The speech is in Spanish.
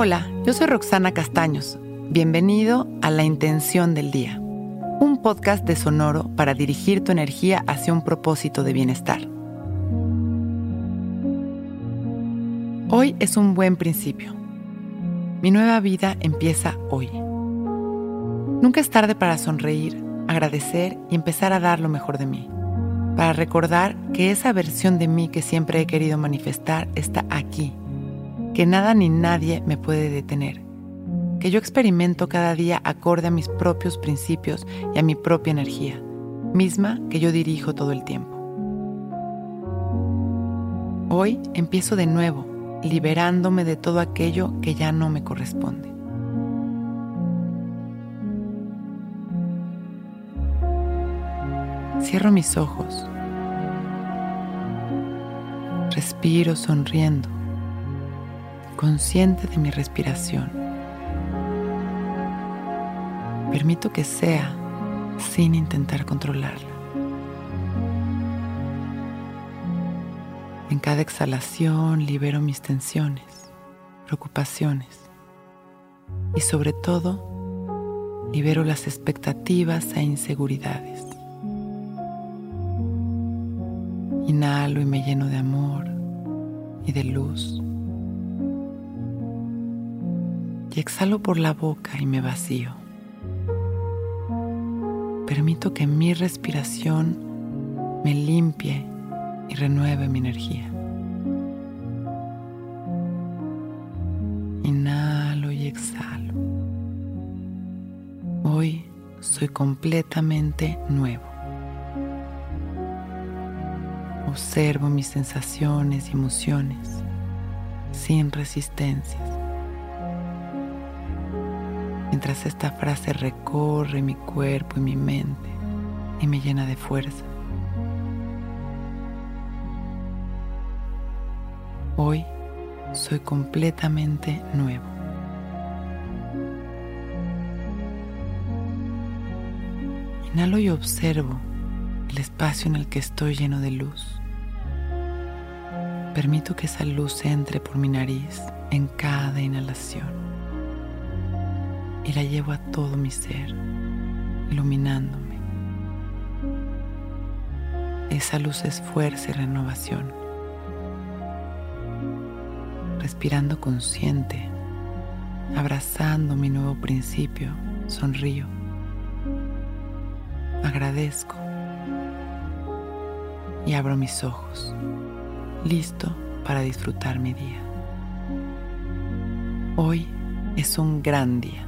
Hola, yo soy Roxana Castaños. Bienvenido a La Intención del Día, un podcast de Sonoro para dirigir tu energía hacia un propósito de bienestar. Hoy es un buen principio. Mi nueva vida empieza hoy. Nunca es tarde para sonreír, agradecer y empezar a dar lo mejor de mí. Para recordar que esa versión de mí que siempre he querido manifestar está aquí que nada ni nadie me puede detener, que yo experimento cada día acorde a mis propios principios y a mi propia energía, misma que yo dirijo todo el tiempo. Hoy empiezo de nuevo, liberándome de todo aquello que ya no me corresponde. Cierro mis ojos. Respiro sonriendo consciente de mi respiración. Permito que sea sin intentar controlarla. En cada exhalación libero mis tensiones, preocupaciones y sobre todo libero las expectativas e inseguridades. Inhalo y me lleno de amor y de luz exhalo por la boca y me vacío. Permito que mi respiración me limpie y renueve mi energía. Inhalo y exhalo. Hoy soy completamente nuevo. Observo mis sensaciones y emociones sin resistencias mientras esta frase recorre mi cuerpo y mi mente y me llena de fuerza. Hoy soy completamente nuevo. Inhalo y observo el espacio en el que estoy lleno de luz. Permito que esa luz entre por mi nariz en cada inhalación y la llevo a todo mi ser, iluminándome. Esa luz es fuerza y renovación. Respirando consciente, abrazando mi nuevo principio, sonrío. Agradezco y abro mis ojos, listo para disfrutar mi día. Hoy es un gran día.